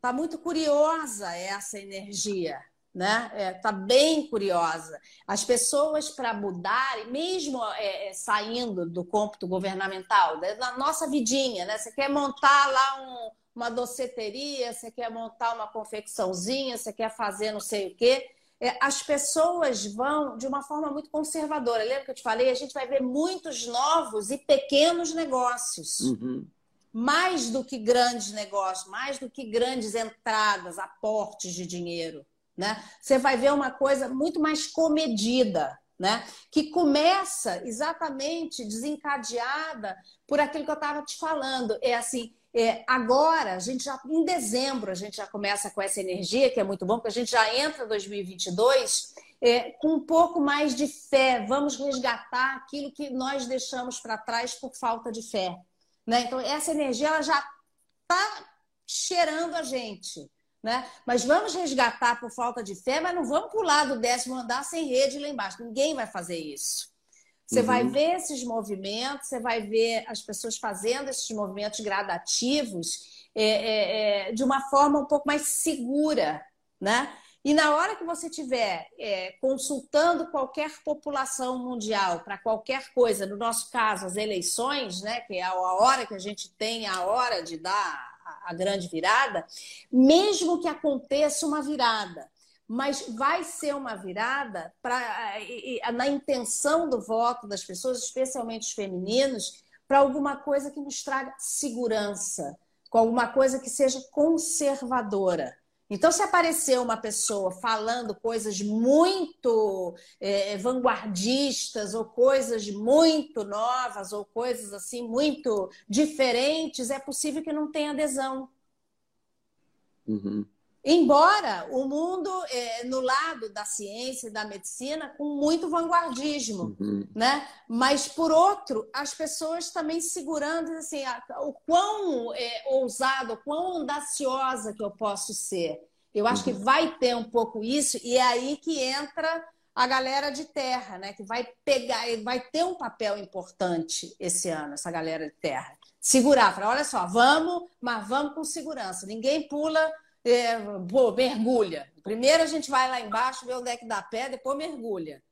Tá muito curiosa essa energia, né? É, tá bem curiosa. As pessoas para mudarem, mesmo é, é, saindo do cômputo governamental, né? na nossa vidinha, né? Você quer montar lá um, uma doceteria, você quer montar uma confecçãozinha, você quer fazer não sei o quê as pessoas vão de uma forma muito conservadora. Lembra que eu te falei? A gente vai ver muitos novos e pequenos negócios. Uhum. Mais do que grandes negócios, mais do que grandes entradas, aportes de dinheiro. Né? Você vai ver uma coisa muito mais comedida, né? que começa exatamente desencadeada por aquilo que eu estava te falando. É assim, é, agora, a gente já em dezembro, a gente já começa com essa energia, que é muito bom, porque a gente já entra 2022 é, com um pouco mais de fé. Vamos resgatar aquilo que nós deixamos para trás por falta de fé. Né? Então, essa energia ela já está cheirando a gente. Né? Mas vamos resgatar por falta de fé, mas não vamos pular do décimo andar sem rede lá embaixo. Ninguém vai fazer isso. Você uhum. vai ver esses movimentos, você vai ver as pessoas fazendo esses movimentos gradativos é, é, é, de uma forma um pouco mais segura, né? E na hora que você estiver é, consultando qualquer população mundial para qualquer coisa, no nosso caso, as eleições, né, que é a hora que a gente tem a hora de dar a grande virada, mesmo que aconteça uma virada, mas vai ser uma virada para na intenção do voto das pessoas, especialmente os femininos, para alguma coisa que nos traga segurança, com alguma coisa que seja conservadora. Então, se aparecer uma pessoa falando coisas muito é, vanguardistas, ou coisas muito novas, ou coisas assim muito diferentes, é possível que não tenha adesão. Uhum. Embora o mundo, é, no lado da ciência e da medicina, com muito vanguardismo, uhum. né? Mas, por outro, as pessoas também segurando assim, o quão é, ousado, o quão audaciosa que eu posso ser. Eu acho uhum. que vai ter um pouco isso, e é aí que entra a galera de terra, né? Que vai pegar, vai ter um papel importante esse ano, essa galera de terra. Segurar, falar, olha só, vamos, mas vamos com segurança. Ninguém pula é, pô, mergulha. Primeiro a gente vai lá embaixo, vê onde é que dá pé, depois mergulha.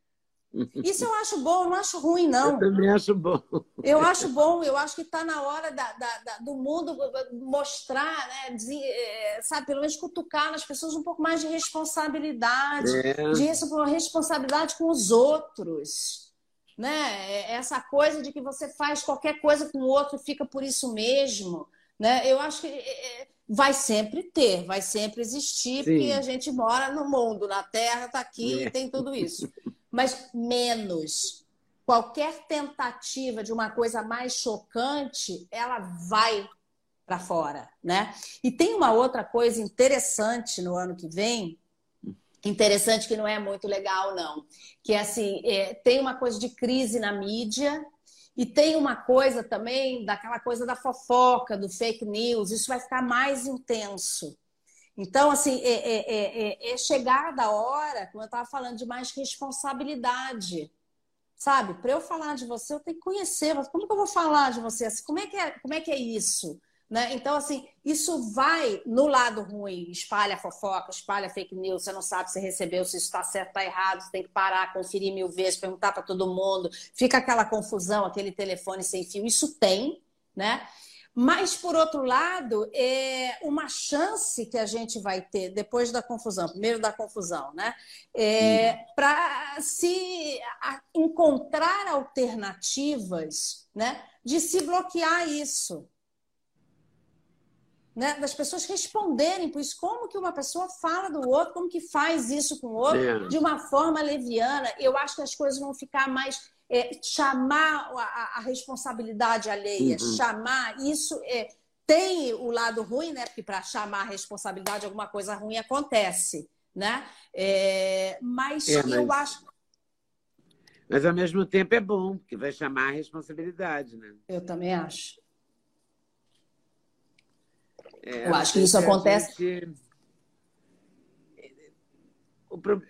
Isso eu acho bom, não acho ruim, não. Eu também acho bom. Eu acho bom, eu acho que está na hora da, da, da, do mundo mostrar, né, de, é, sabe, pelo menos cutucar nas pessoas um pouco mais de responsabilidade, é. de responsabilidade com os outros. Né? É, essa coisa de que você faz qualquer coisa com o outro e fica por isso mesmo. Né? Eu acho que é, vai sempre ter, vai sempre existir, Sim. porque a gente mora no mundo, na Terra, está aqui é. e tem tudo isso. Mas menos. Qualquer tentativa de uma coisa mais chocante, ela vai para fora, né? E tem uma outra coisa interessante no ano que vem, interessante que não é muito legal não, que é assim, é, tem uma coisa de crise na mídia, e tem uma coisa também daquela coisa da fofoca, do fake news, isso vai ficar mais intenso. Então, assim, é, é, é, é chegada a hora, como eu estava falando, de mais responsabilidade. Sabe? Para eu falar de você, eu tenho que conhecer. Como que eu vou falar de você? Como é que é, como é, que é isso? Né? Então, assim, isso vai no lado ruim, espalha fofoca, espalha fake news, você não sabe se recebeu, se está certo, está errado, você tem que parar, conferir mil vezes, perguntar para todo mundo, fica aquela confusão, aquele telefone sem fio, isso tem, né? Mas, por outro lado, é uma chance que a gente vai ter depois da confusão, primeiro da confusão, né? É, uhum. Para se encontrar alternativas né, de se bloquear isso. Né, das pessoas responderem por isso, como que uma pessoa fala do outro, como que faz isso com o outro, é. de uma forma leviana. Eu acho que as coisas vão ficar mais é, chamar a, a, responsabilidade alheia, uhum. chamar isso é, tem o lado ruim, né? Porque para chamar a responsabilidade alguma coisa ruim acontece, né? É, mas, é, mas, eu acho. Mas ao mesmo tempo é bom, porque vai chamar a responsabilidade, né? Eu também acho. É, eu acho que isso acontece. Gente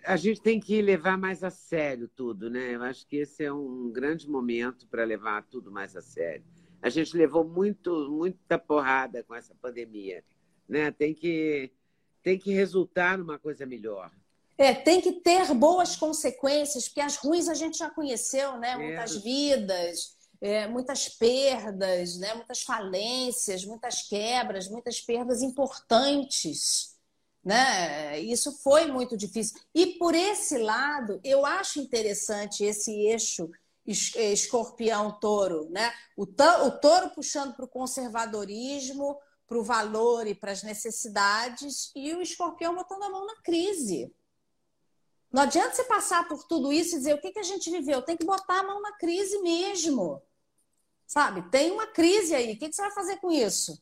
a gente tem que levar mais a sério tudo, né? Eu acho que esse é um grande momento para levar tudo mais a sério. A gente levou muito, muita porrada com essa pandemia, né? Tem que, tem que resultar numa coisa melhor. É, tem que ter boas consequências, porque as ruins a gente já conheceu, né? É. Muitas vidas, é, muitas perdas, né? muitas falências, muitas quebras, muitas perdas importantes. Né? Isso foi muito difícil. E por esse lado, eu acho interessante esse eixo eh, escorpião-touro. Né? O, o touro puxando para o conservadorismo, para o valor e para as necessidades, e o escorpião botando a mão na crise. Não adianta você passar por tudo isso e dizer o que, que a gente viveu. Tem que botar a mão na crise mesmo. Sabe? Tem uma crise aí. O que, você vai fazer com isso?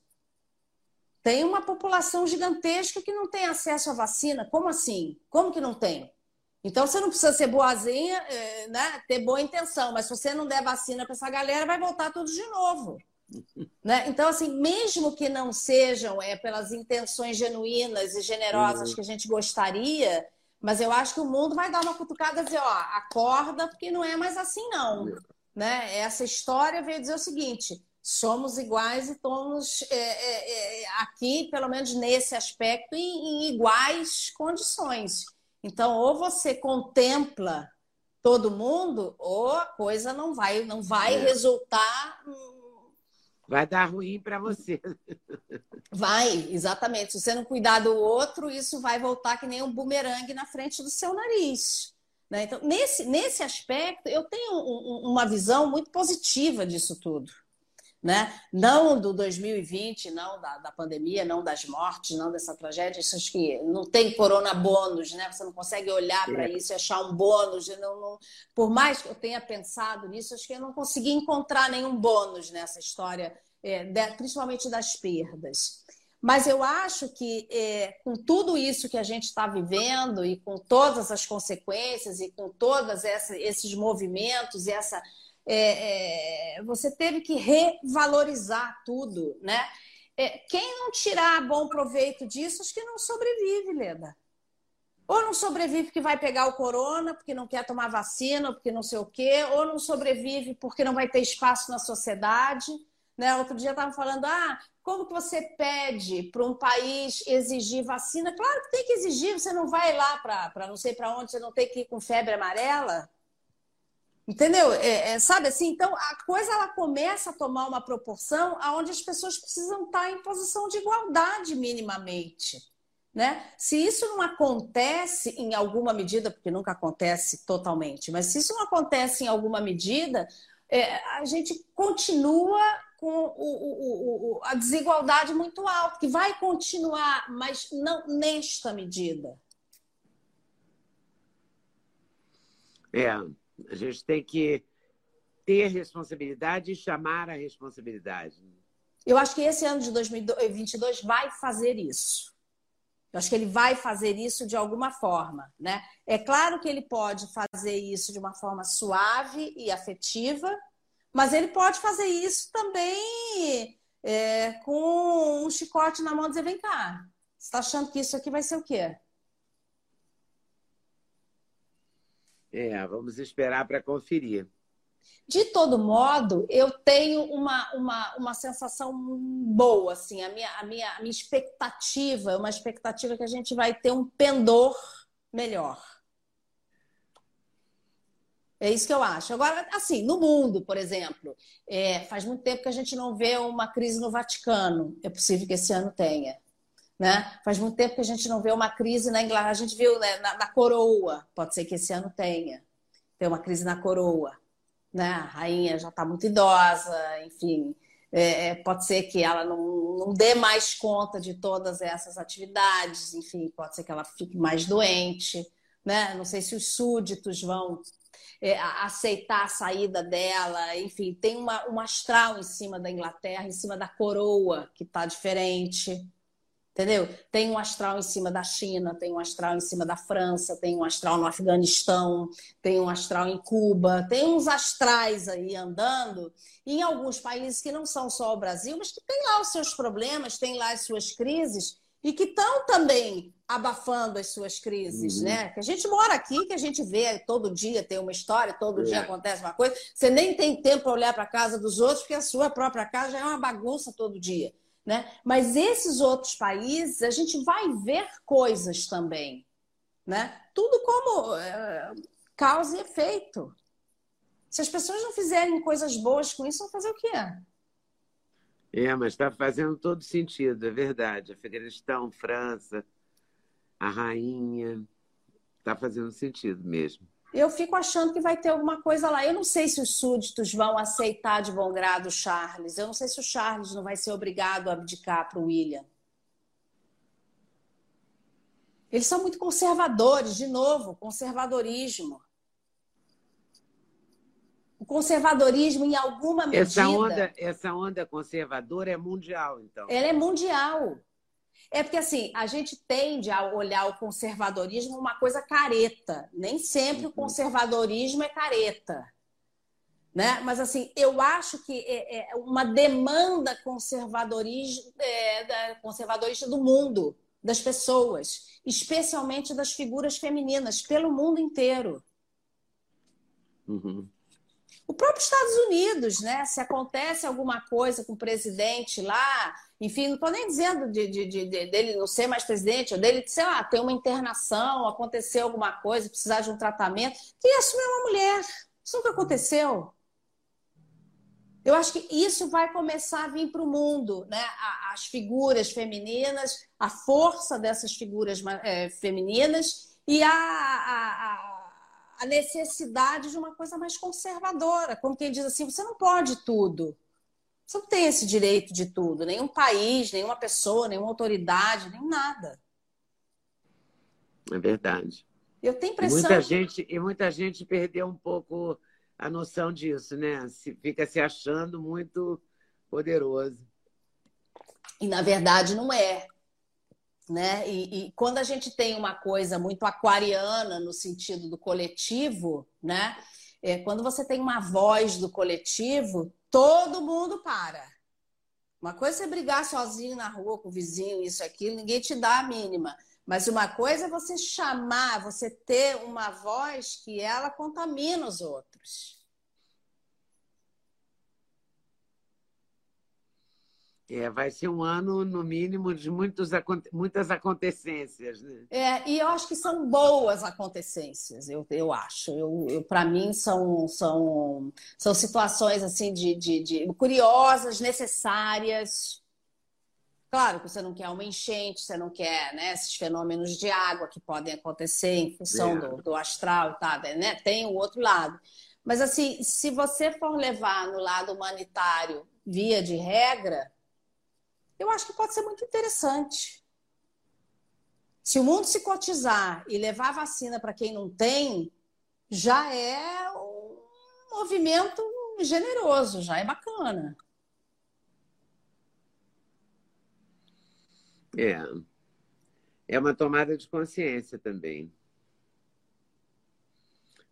Tem uma população gigantesca que não tem acesso à vacina. Como assim? Como que não tem? Então você não precisa ser boazinha, é, né? ter boa intenção, mas se você não der vacina para essa galera, vai voltar tudo de novo. Né? Então, assim, mesmo que não sejam é, pelas intenções genuínas e generosas uhum. que a gente gostaria, mas eu acho que o mundo vai dar uma cutucada e dizer, ó, acorda, porque não é mais assim, não. Né? Essa história veio dizer o seguinte: somos iguais e estamos é, é, é, aqui, pelo menos nesse aspecto, em, em, iguais condições. Então, ou você contempla todo mundo, ou a coisa não vai, não vai é. resultar. Vai dar ruim para você. Vai, exatamente. Se você não cuidar do outro, isso vai voltar que nem um bumerangue na frente do seu nariz. Né? Então, nesse, nesse aspecto, eu tenho um, uma visão muito positiva disso tudo né? Não do 2020, não da, da, pandemia, não das mortes, não dessa tragédia. Isso acho que não tem corona bônus, né? Você não consegue olhar para é. isso e achar um bônus. Não, não... Por mais que eu tenha pensado nisso, acho que eu não consegui encontrar nenhum bônus nessa história, é, de, principalmente das perdas. Mas eu acho que é, com tudo isso que a gente está vivendo e com todas as consequências e com todos esses movimentos essa é, é, você teve que revalorizar tudo, né? Quem não tirar bom proveito disso, acho que não sobrevive, Leda. Ou não sobrevive porque vai pegar o corona, porque não quer tomar vacina, porque não sei o quê, ou não sobrevive porque não vai ter espaço na sociedade. Né? Outro dia estavam falando, ah, como que você pede para um país exigir vacina? Claro que tem que exigir, você não vai lá para não sei para onde, você não tem que ir com febre amarela. Entendeu? É, é, sabe assim? Então a coisa ela começa a tomar uma proporção aonde as pessoas precisam estar em posição de igualdade minimamente. Né? Se isso não acontece em alguma medida, porque nunca acontece totalmente, mas se isso não acontece em alguma medida, é, a gente continua com o, o, o, a desigualdade muito alta, que vai continuar, mas não nesta medida. É, a gente tem que ter responsabilidade e chamar a responsabilidade. Eu acho que esse ano de 2022 vai fazer isso. Eu acho que ele vai fazer isso de alguma forma, né? É claro que ele pode fazer isso de uma forma suave e afetiva, mas ele pode fazer isso também é, com um chicote na mão e dizer: vem cá, você está achando que isso aqui vai ser o quê? É, vamos esperar para conferir. De todo modo, eu tenho uma, uma, uma sensação boa, assim, a minha, a, minha, a minha expectativa, é uma expectativa que a gente vai ter um pendor melhor. É isso que eu acho. Agora, assim, no mundo, por exemplo, é, faz muito tempo que a gente não vê uma crise no Vaticano. É possível que esse ano tenha. Né? Faz muito tempo que a gente não vê uma crise na Inglaterra. A gente viu né, na, na, coroa. Pode ser que esse ano tenha. Tem uma crise na coroa. Né? A rainha já está muito idosa, enfim. É, é, pode ser que ela não, não dê mais conta de todas essas atividades, enfim, pode ser que ela fique mais doente. Né? Não sei se os súditos vão é, aceitar a saída dela, enfim, tem uma, um astral em cima da Inglaterra, em cima da coroa, que está diferente. Entendeu? Tem um astral em cima da China, tem um astral em cima da França, tem um astral no Afeganistão, tem um astral em Cuba, tem uns astrais aí andando em alguns países que não são só o Brasil, mas que tem lá os seus problemas, tem lá as suas crises e que estão também abafando as suas crises, uhum. né? Que a gente mora aqui, que a gente vê todo dia tem uma história, todo é. dia acontece uma coisa. Você nem tem tempo para olhar para a casa dos outros, porque a sua própria casa já é uma bagunça todo dia. Né? Mas esses outros países, a gente vai ver coisas também. Né? Tudo como é, causa e efeito. Se as pessoas não fizerem coisas boas com isso, vão fazer o quê? É, mas está fazendo todo sentido, é verdade. Afeganistão, França, a rainha, está fazendo sentido mesmo eu fico achando que vai ter alguma coisa lá. Eu não sei se os súditos vão aceitar de bom grado o Charles. Eu não sei se o Charles não vai ser obrigado a abdicar para o William. Eles são muito conservadores, de novo, conservadorismo. O conservadorismo, em alguma medida. Essa onda, essa onda conservadora é mundial, então. Ela é mundial. É porque assim, a gente tende a olhar o conservadorismo uma coisa careta. Nem sempre uhum. o conservadorismo é careta. Né? Mas assim, eu acho que é, é uma demanda conservadorista, é, conservadorista do mundo, das pessoas, especialmente das figuras femininas, pelo mundo inteiro. Uhum. O próprio Estados Unidos, né? Se acontece alguma coisa com o presidente lá, enfim, não estou nem dizendo de, de, de, dele não ser mais presidente, ou dele, sei lá, ter uma internação, acontecer alguma coisa, precisar de um tratamento, quem assumir uma mulher. Isso nunca aconteceu. Eu acho que isso vai começar a vir para o mundo, né? As figuras femininas, a força dessas figuras é, femininas e a, a, a necessidade de uma coisa mais conservadora, como quem diz assim, você não pode tudo. Você não tem esse direito de tudo, nenhum país, nenhuma pessoa, nenhuma autoridade, nem nada. É verdade. Eu tenho impressão. E muita gente e muita gente perdeu um pouco a noção disso, né? Se fica se achando muito poderoso. E na verdade não é né? E, e, quando a gente tem uma coisa muito aquariana no sentido do coletivo, né? É, quando você tem uma voz do coletivo, todo mundo para. Uma coisa é você brigar sozinho na rua com o vizinho, isso, aquilo, ninguém te dá a mínima. Mas uma coisa é você chamar, você ter uma voz que ela contamina os outros. É, vai ser um ano, no mínimo, de muitos, muitas acontecências. Né? É, e eu acho que são boas acontecências, eu, eu acho. Eu, eu Para mim, são, são, são situações assim de, de, de, curiosas, necessárias. Claro que você não quer uma enchente, você não quer né, esses fenômenos de água que podem acontecer em função é. do, do astral e tal, né? Tem o outro lado. Mas assim, se você for levar no lado humanitário via de regra, eu acho que pode ser muito interessante. Se o mundo se cotizar e levar vacina para quem não tem, já é um movimento generoso, já é bacana. É. É uma tomada de consciência também.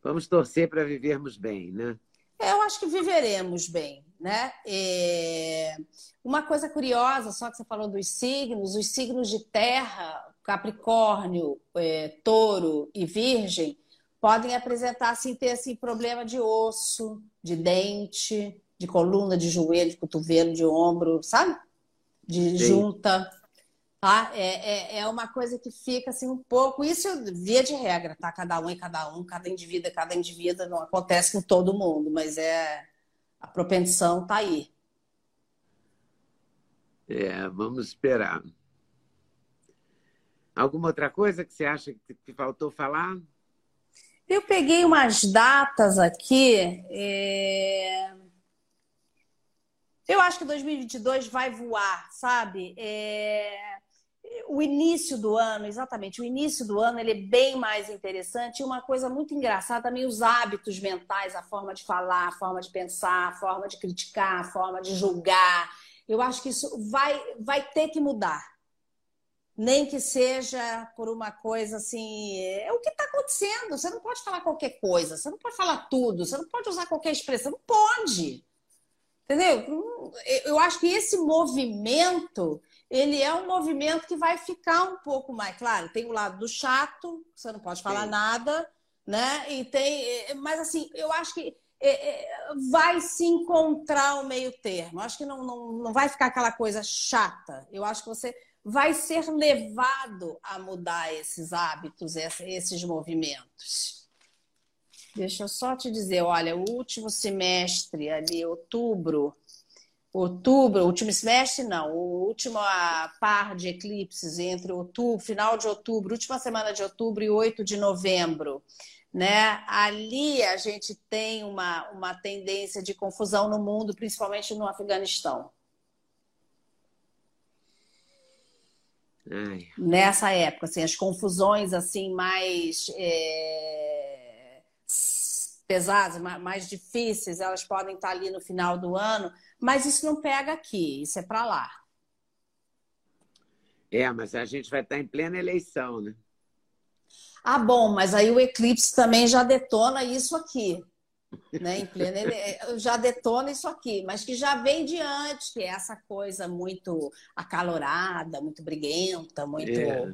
Vamos torcer para vivermos bem, né? Eu acho que viveremos bem. Né? É... Uma coisa curiosa, só que você falou dos signos, os signos de terra, Capricórnio, é, Touro e Virgem, podem apresentar assim, ter assim, problema de osso, de dente, de coluna, de joelho, de cotovelo, de ombro, sabe? De Sim. junta. Tá? É, é, é uma coisa que fica assim um pouco. Isso via de regra, tá? Cada um é cada um, cada indivíduo é cada indivíduo, não acontece com todo mundo, mas é a propensão tá aí. É, vamos esperar. Alguma outra coisa que você acha que faltou falar? Eu peguei umas datas aqui. É... Eu acho que 2022 vai voar, sabe? É o início do ano, exatamente, o início do ano ele é bem mais interessante. E uma coisa muito engraçada também, os hábitos mentais, a forma de falar, a forma de pensar, a forma de criticar, a forma de julgar. Eu acho que isso vai, vai ter que mudar. Nem que seja por uma coisa assim. É o que está acontecendo. Você não pode falar qualquer coisa, você não pode falar tudo, você não pode usar qualquer expressão. Não pode. Entendeu? Eu acho que esse movimento ele é um movimento que vai ficar um pouco mais claro. Tem o lado do chato, você não pode falar Sim. nada, né? E tem, é, mas assim, eu acho que é, é, vai se encontrar o meio termo. Acho que não, não, não vai ficar aquela coisa chata. Eu acho que você vai ser levado a mudar esses hábitos, esses movimentos. Deixa eu só te dizer, olha, o último semestre ali, outubro, outubro, último semestre não, o último par de eclipses entre outubro, final de outubro, última semana de outubro e 8 de novembro, né? Ali a gente tem uma, uma tendência de confusão no mundo, principalmente no Afeganistão. Ai. Nessa época, assim, as confusões assim mais é, pesadas, mais difíceis, elas podem estar ali no final do ano, mas isso não pega aqui, isso é para lá. É, mas a gente vai estar em plena eleição, né? Ah, bom, mas aí o eclipse também já detona isso aqui. Né, em plena ele... já detona isso aqui, mas que já vem de antes, que é essa coisa muito acalorada, muito briguenta, muito. É.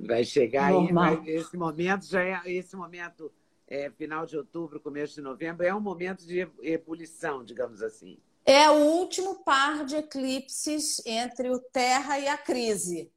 Vai chegar Normal. aí, esse momento já é esse momento é, final de outubro, começo de novembro, é um momento de ebulição, digamos assim. É o último par de eclipses entre o Terra e a crise.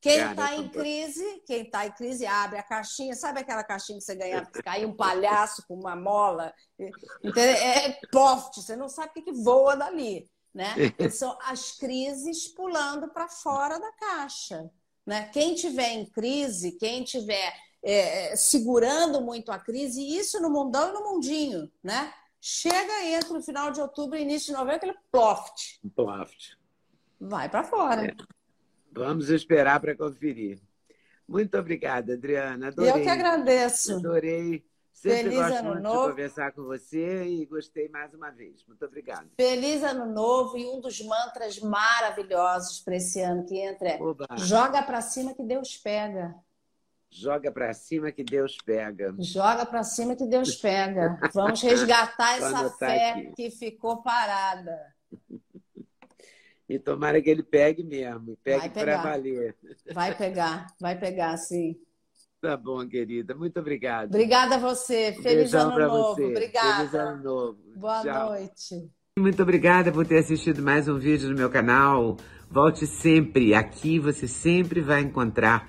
Quem está em crise, quem está em crise abre a caixinha, sabe aquela caixinha que você ganha, cai um palhaço com uma mola, é, é poft, você não sabe o que, que voa dali, né? São as crises pulando para fora da caixa, né? Quem tiver em crise, quem tiver é, é, segurando muito a crise, e isso no mundão e no mundinho, né? Chega entre o final de outubro e início de novembro, aquele ploft. Ploft. Vai para fora. É. Vamos esperar para conferir. Muito obrigada, Adriana. Adorei. Eu que agradeço. Adorei. Sempre Feliz gosto ano muito novo. de conversar com você e gostei mais uma vez. Muito obrigada. Feliz ano novo e um dos mantras maravilhosos para esse ano que entra é Oba. joga para cima que Deus pega. Joga para cima que Deus pega. Joga para cima que Deus pega. Vamos resgatar essa fé aqui. que ficou parada. E tomara que ele pegue mesmo, pegue para valer. Vai pegar, vai pegar, sim. Tá bom, querida. Muito obrigada. Obrigada a você. Feliz ano novo. Você. Obrigada. Feliz ano novo. Boa Tchau. noite. Muito obrigada por ter assistido mais um vídeo no meu canal. Volte sempre. Aqui você sempre vai encontrar